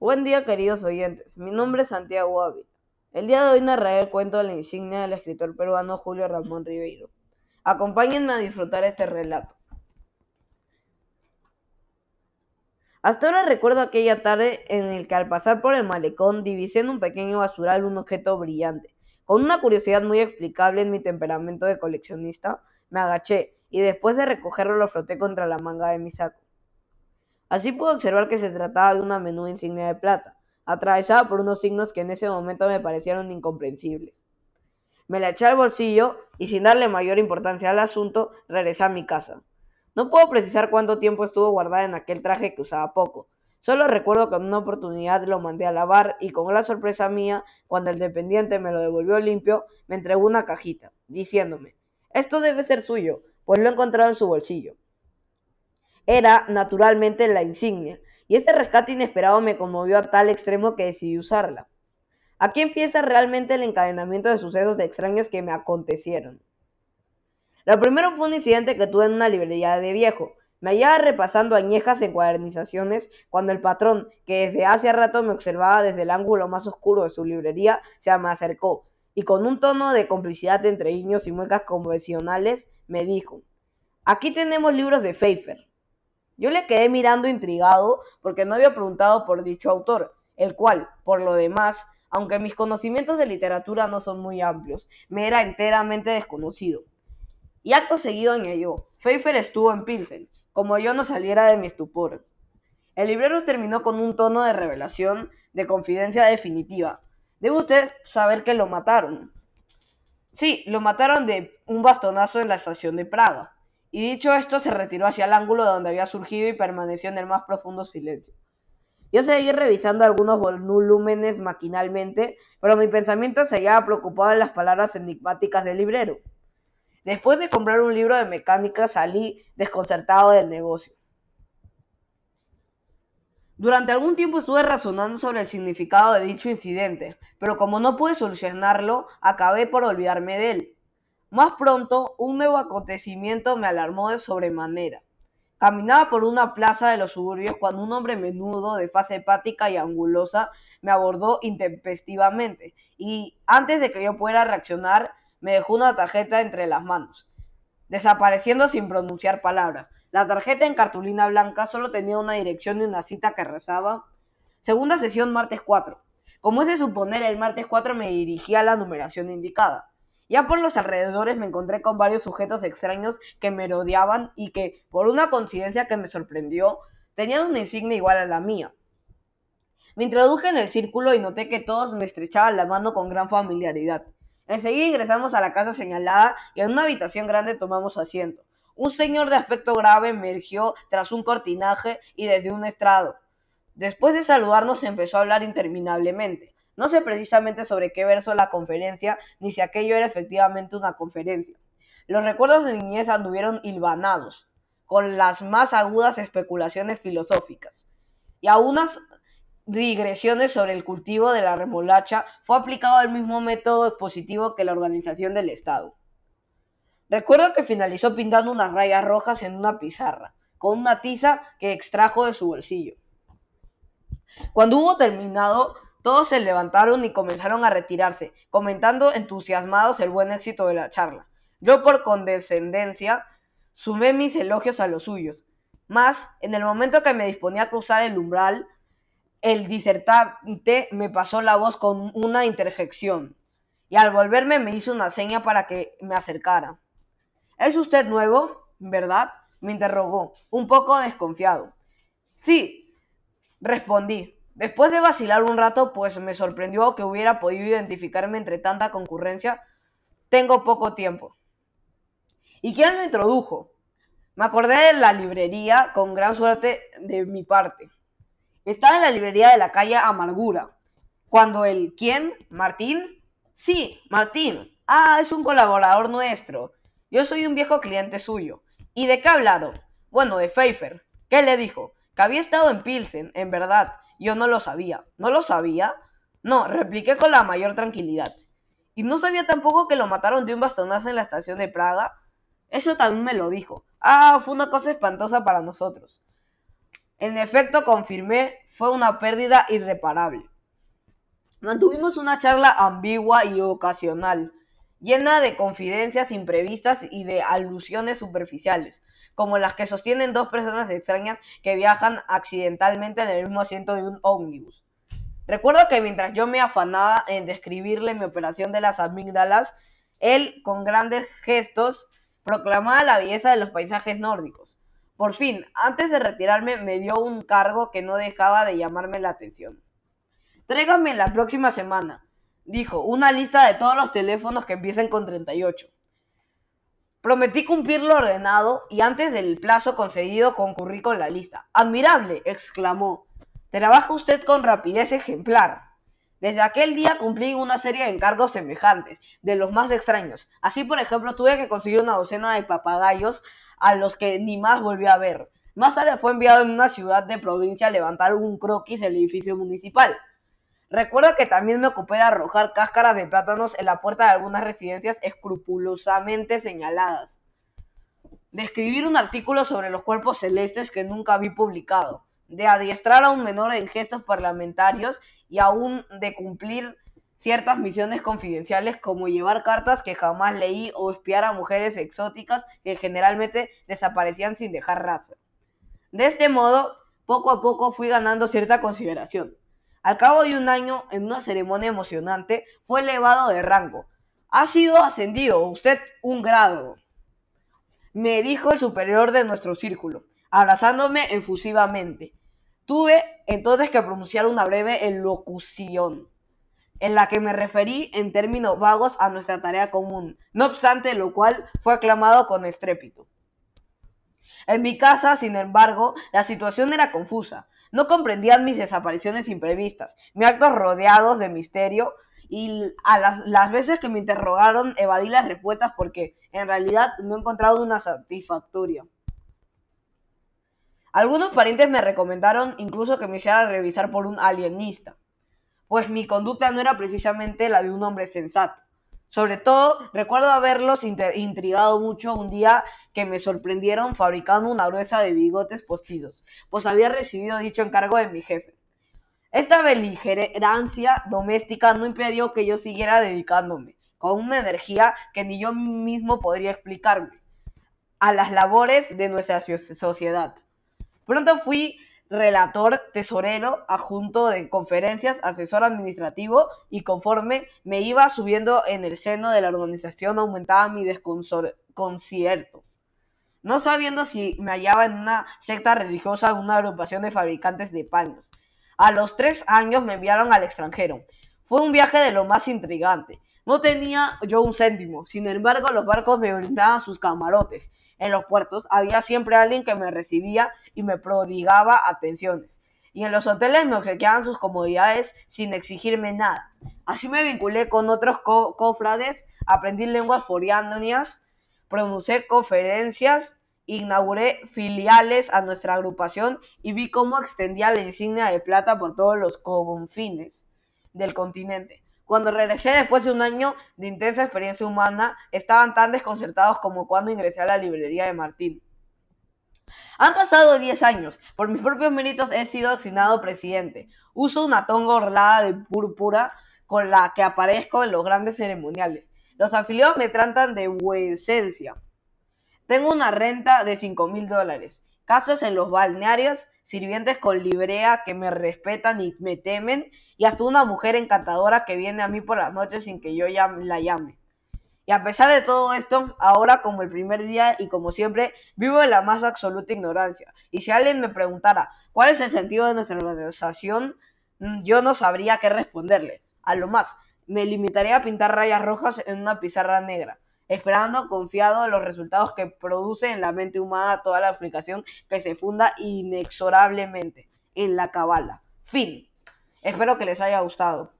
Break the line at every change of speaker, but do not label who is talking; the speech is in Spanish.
Buen día, queridos oyentes. Mi nombre es Santiago Ávila. El día de hoy narraré el cuento de la insignia del escritor peruano Julio Ramón Ribeiro. Acompáñenme a disfrutar este relato. Hasta ahora recuerdo aquella tarde en el que al pasar por el malecón divisé en un pequeño basural un objeto brillante. Con una curiosidad muy explicable en mi temperamento de coleccionista, me agaché y después de recogerlo lo froté contra la manga de mi saco. Así pude observar que se trataba de una menuda insignia de plata, atravesada por unos signos que en ese momento me parecieron incomprensibles. Me la eché al bolsillo y sin darle mayor importancia al asunto, regresé a mi casa. No puedo precisar cuánto tiempo estuvo guardada en aquel traje que usaba poco. Solo recuerdo que en una oportunidad lo mandé a lavar y con gran sorpresa mía, cuando el dependiente me lo devolvió limpio, me entregó una cajita, diciéndome, esto debe ser suyo, pues lo he encontrado en su bolsillo. Era, naturalmente, la insignia, y ese rescate inesperado me conmovió a tal extremo que decidí usarla. Aquí empieza realmente el encadenamiento de sucesos extraños que me acontecieron. Lo primero fue un incidente que tuve en una librería de viejo. Me hallaba repasando añejas encuadernizaciones cuando el patrón, que desde hace rato me observaba desde el ángulo más oscuro de su librería, se me acercó y con un tono de complicidad entre guiños y muecas convencionales me dijo: Aquí tenemos libros de Pfeiffer. Yo le quedé mirando intrigado porque no había preguntado por dicho autor, el cual, por lo demás, aunque mis conocimientos de literatura no son muy amplios, me era enteramente desconocido. Y acto seguido añadió, Pfeiffer estuvo en Pilsen, como yo no saliera de mi estupor. El librero terminó con un tono de revelación, de confidencia definitiva. Debe usted saber que lo mataron. Sí, lo mataron de un bastonazo en la estación de Praga. Y dicho esto, se retiró hacia el ángulo de donde había surgido y permaneció en el más profundo silencio. Yo seguí revisando algunos volúmenes maquinalmente, pero mi pensamiento se hallaba preocupado en las palabras enigmáticas del librero. Después de comprar un libro de mecánica salí desconcertado del negocio. Durante algún tiempo estuve razonando sobre el significado de dicho incidente, pero como no pude solucionarlo, acabé por olvidarme de él. Más pronto, un nuevo acontecimiento me alarmó de sobremanera. Caminaba por una plaza de los suburbios cuando un hombre menudo, de faz hepática y angulosa, me abordó intempestivamente, y antes de que yo pudiera reaccionar, me dejó una tarjeta entre las manos, desapareciendo sin pronunciar palabra. La tarjeta en cartulina blanca solo tenía una dirección y una cita que rezaba Segunda sesión martes 4. Como es de suponer, el martes 4 me dirigí a la numeración indicada. Ya por los alrededores me encontré con varios sujetos extraños que me rodeaban y que, por una coincidencia que me sorprendió, tenían una insignia igual a la mía. Me introduje en el círculo y noté que todos me estrechaban la mano con gran familiaridad. Enseguida ingresamos a la casa señalada y en una habitación grande tomamos asiento. Un señor de aspecto grave emergió tras un cortinaje y desde un estrado. Después de saludarnos empezó a hablar interminablemente. No sé precisamente sobre qué verso la conferencia, ni si aquello era efectivamente una conferencia. Los recuerdos de niñez anduvieron hilvanados, con las más agudas especulaciones filosóficas. Y a unas digresiones sobre el cultivo de la remolacha fue aplicado el mismo método expositivo que la organización del Estado. Recuerdo que finalizó pintando unas rayas rojas en una pizarra, con una tiza que extrajo de su bolsillo. Cuando hubo terminado, todos se levantaron y comenzaron a retirarse, comentando entusiasmados el buen éxito de la charla. Yo por condescendencia sumé mis elogios a los suyos. Mas, en el momento que me disponía a cruzar el umbral, el disertante me pasó la voz con una interjección y al volverme me hizo una seña para que me acercara. ¿Es usted nuevo? ¿Verdad? me interrogó, un poco desconfiado. Sí, respondí. Después de vacilar un rato, pues me sorprendió que hubiera podido identificarme entre tanta concurrencia. Tengo poco tiempo. ¿Y quién lo introdujo? Me acordé de la librería con gran suerte de mi parte. Estaba en la librería de la calle Amargura. Cuando el ¿quién? ¿Martín? Sí, Martín. Ah, es un colaborador nuestro. Yo soy un viejo cliente suyo. ¿Y de qué hablaron? Bueno, de Pfeiffer. ¿Qué le dijo? Que había estado en Pilsen, en verdad. Yo no lo sabía. ¿No lo sabía? No, repliqué con la mayor tranquilidad. ¿Y no sabía tampoco que lo mataron de un bastonazo en la estación de Praga? Eso también me lo dijo. Ah, fue una cosa espantosa para nosotros. En efecto, confirmé, fue una pérdida irreparable. Mantuvimos una charla ambigua y ocasional, llena de confidencias imprevistas y de alusiones superficiales, como las que sostienen dos personas extrañas que viajan accidentalmente en el mismo asiento de un ómnibus. Recuerdo que mientras yo me afanaba en describirle mi operación de las amígdalas, él, con grandes gestos, proclamaba la belleza de los paisajes nórdicos. Por fin, antes de retirarme, me dio un cargo que no dejaba de llamarme la atención. Tráigame la próxima semana, dijo, una lista de todos los teléfonos que empiecen con 38. Prometí cumplir lo ordenado y antes del plazo concedido concurrí con la lista. Admirable, exclamó. Trabaja usted con rapidez ejemplar. Desde aquel día cumplí una serie de encargos semejantes, de los más extraños. Así, por ejemplo, tuve que conseguir una docena de papagayos a los que ni más volví a ver. Más tarde fue enviado en una ciudad de provincia a levantar un croquis el edificio municipal. Recuerdo que también me ocupé de arrojar cáscaras de plátanos en la puerta de algunas residencias escrupulosamente señaladas. De escribir un artículo sobre los cuerpos celestes que nunca vi publicado. De adiestrar a un menor en gestos parlamentarios y aún de cumplir ciertas misiones confidenciales como llevar cartas que jamás leí o espiar a mujeres exóticas que generalmente desaparecían sin dejar rastro. De este modo, poco a poco fui ganando cierta consideración. Al cabo de un año, en una ceremonia emocionante, fue elevado de rango. Ha sido ascendido usted un grado, me dijo el superior de nuestro círculo, abrazándome efusivamente. Tuve entonces que pronunciar una breve elocución, en la que me referí en términos vagos a nuestra tarea común, no obstante lo cual fue aclamado con estrépito. En mi casa, sin embargo, la situación era confusa. No comprendían mis desapariciones imprevistas, mis actos rodeados de misterio, y a las, veces que me interrogaron evadí las respuestas porque en realidad no he encontrado una satisfactoria. Algunos parientes me recomendaron incluso que me hiciera revisar por un alienista, pues mi conducta no era precisamente la de un hombre sensato. Sobre todo, recuerdo haberlos intrigado mucho un día que me sorprendieron fabricando una gruesa de bigotes postizos, pues había recibido dicho encargo de mi jefe. Esta beligerancia doméstica no impidió que yo siguiera dedicándome, con una energía que ni yo mismo podría explicarme, a las labores de nuestra sociedad. Pronto fui relator, tesorero, adjunto de conferencias, asesor administrativo y conforme me iba subiendo en el seno de la organización aumentaba mi desconcierto. No sabiendo si me hallaba en una secta religiosa o una agrupación de fabricantes de paños. A los tres años me enviaron al extranjero. Fue un viaje de lo más intrigante. No tenía yo un céntimo, sin embargo los barcos me brindaban sus camarotes en los puertos había siempre alguien que me recibía y me prodigaba atenciones. Y en los hoteles me obsequiaban sus comodidades sin exigirme nada. Así me vinculé con otros cofrades, aprendí lenguas foriáneas, pronuncié conferencias, inauguré filiales a nuestra agrupación y vi cómo extendía la insignia de plata por todos los confines del continente. Cuando regresé después de un año de intensa experiencia humana, estaban tan desconcertados como cuando ingresé a la librería de Martín. Han pasado 10 años. Por mis propios méritos he sido asignado presidente. Uso una tonga orlada de púrpura con la que aparezco en los grandes ceremoniales. Los afiliados me tratan de vuecencia. Tengo una renta de 5 mil dólares. Casas en los balnearios, sirvientes con librea que me respetan y me temen y hasta una mujer encantadora que viene a mí por las noches sin que yo la llame. Y a pesar de todo esto, ahora como el primer día y como siempre, vivo en la más absoluta ignorancia. Y si alguien me preguntara cuál es el sentido de nuestra organización, mm, yo no sabría qué responderle. A lo más, me limitaría a pintar rayas rojas en una pizarra negra, esperando confiado los resultados que produce en la mente humana toda la aplicación que se funda inexorablemente en la cabala. Fin. Espero que les haya gustado.